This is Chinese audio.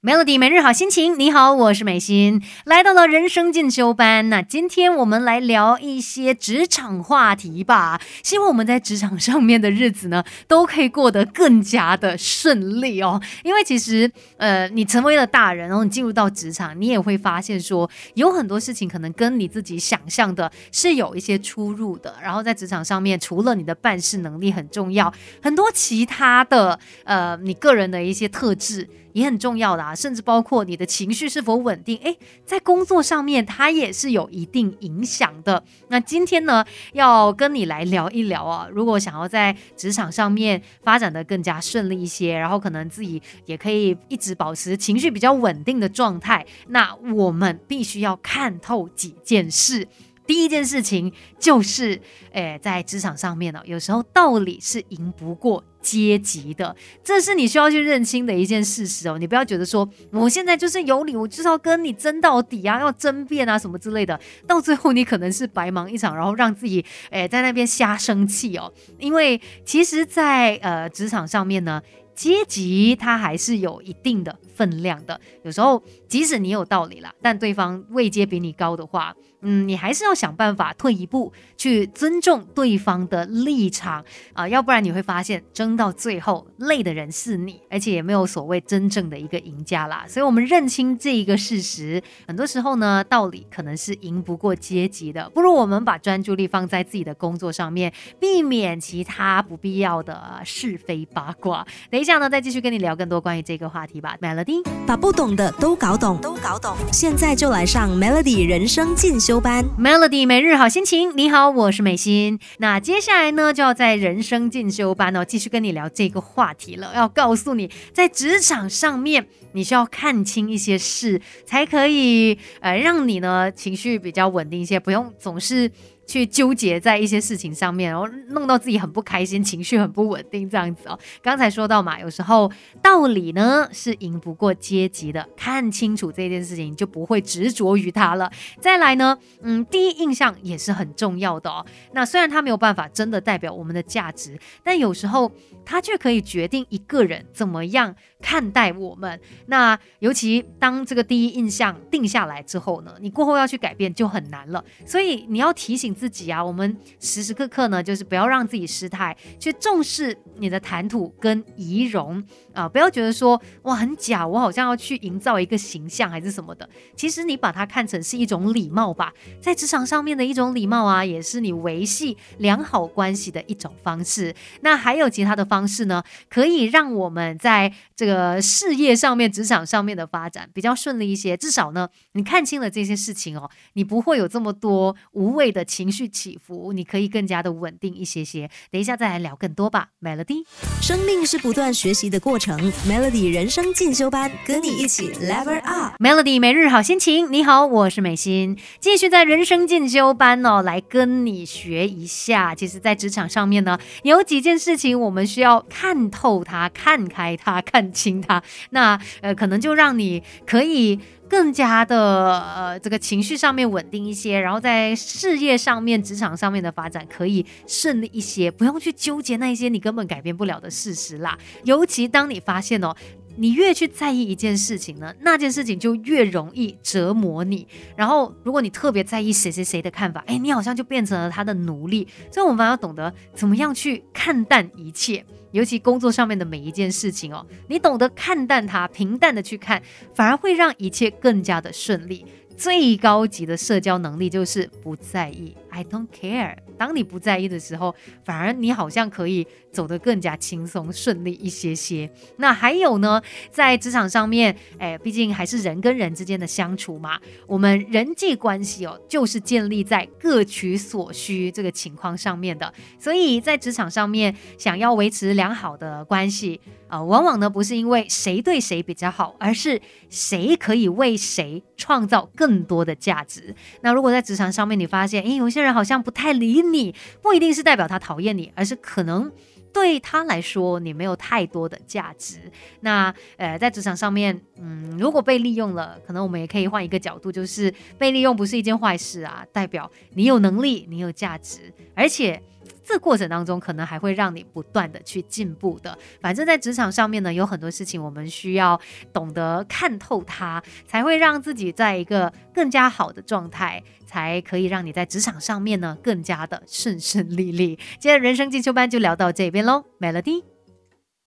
Melody 每日好心情，你好，我是美心，来到了人生进修班。那今天我们来聊一些职场话题吧。希望我们在职场上面的日子呢，都可以过得更加的顺利哦。因为其实，呃，你成为了大人，然后你进入到职场，你也会发现说，有很多事情可能跟你自己想象的是有一些出入的。然后在职场上面，除了你的办事能力很重要，很多其他的，呃，你个人的一些特质。也很重要的啊，甚至包括你的情绪是否稳定，诶，在工作上面它也是有一定影响的。那今天呢，要跟你来聊一聊啊，如果想要在职场上面发展的更加顺利一些，然后可能自己也可以一直保持情绪比较稳定的状态，那我们必须要看透几件事。第一件事情就是，诶，在职场上面呢，有时候道理是赢不过阶级的，这是你需要去认清的一件事实哦。你不要觉得说，我现在就是有理，我就是要跟你争到底啊，要争辩啊什么之类的，到最后你可能是白忙一场，然后让自己诶在那边瞎生气哦。因为其实，在呃职场上面呢。阶级它还是有一定的分量的，有时候即使你有道理了，但对方位阶比你高的话，嗯，你还是要想办法退一步，去尊重对方的立场啊，要不然你会发现争到最后累的人是你，而且也没有所谓真正的一个赢家啦。所以，我们认清这一个事实，很多时候呢，道理可能是赢不过阶级的，不如我们把专注力放在自己的工作上面，避免其他不必要的是非八卦。等一。样呢，再继续跟你聊更多关于这个话题吧。Melody，把不懂的都搞懂，都搞懂。现在就来上 Melody 人生进修班。Melody 每日好心情，你好，我是美心。那接下来呢，就要在人生进修班哦，继续跟你聊这个话题了。要告诉你，在职场上面，你需要看清一些事，才可以呃，让你呢情绪比较稳定一些，不用总是。去纠结在一些事情上面，然后弄到自己很不开心，情绪很不稳定，这样子哦。刚才说到嘛，有时候道理呢是赢不过阶级的，看清楚这件事情就不会执着于它了。再来呢，嗯，第一印象也是很重要的哦。那虽然它没有办法真的代表我们的价值，但有时候它却可以决定一个人怎么样看待我们。那尤其当这个第一印象定下来之后呢，你过后要去改变就很难了。所以你要提醒。自己啊，我们时时刻刻呢，就是不要让自己失态，去重视你的谈吐跟仪容啊，不要觉得说哇很假，我好像要去营造一个形象还是什么的。其实你把它看成是一种礼貌吧，在职场上面的一种礼貌啊，也是你维系良好关系的一种方式。那还有其他的方式呢，可以让我们在这个事业上面、职场上面的发展比较顺利一些。至少呢，你看清了这些事情哦，你不会有这么多无谓的情。情绪起伏，你可以更加的稳定一些些。等一下再来聊更多吧，Melody。生命是不断学习的过程，Melody 人生进修班，跟你一起 Level Up。Melody 每日好心情，你好，我是美心，继续在人生进修班哦，来跟你学一下。其实，在职场上面呢，有几件事情我们需要看透它、看开它、看清它，那呃，可能就让你可以。更加的呃，这个情绪上面稳定一些，然后在事业上面、职场上面的发展可以顺利一些，不用去纠结那一些你根本改变不了的事实啦。尤其当你发现哦，你越去在意一件事情呢，那件事情就越容易折磨你。然后，如果你特别在意谁谁谁的看法，哎，你好像就变成了他的奴隶。所以，我们要懂得怎么样去看淡一切。尤其工作上面的每一件事情哦，你懂得看淡它，平淡的去看，反而会让一切更加的顺利。最高级的社交能力就是不在意，I don't care。当你不在意的时候，反而你好像可以走得更加轻松顺利一些些。那还有呢，在职场上面，哎，毕竟还是人跟人之间的相处嘛，我们人际关系哦，就是建立在各取所需这个情况上面的。所以在职场上面，想要维持良好的关系。啊，往往呢不是因为谁对谁比较好，而是谁可以为谁创造更多的价值。那如果在职场上面你发现，诶，有些人好像不太理你，不一定是代表他讨厌你，而是可能对他来说你没有太多的价值。那呃，在职场上面，嗯，如果被利用了，可能我们也可以换一个角度，就是被利用不是一件坏事啊，代表你有能力，你有价值，而且。这过程当中可能还会让你不断的去进步的。反正，在职场上面呢，有很多事情我们需要懂得看透它，才会让自己在一个更加好的状态，才可以让你在职场上面呢更加的顺顺利利。今天人生进修班就聊到这边喽，Melody。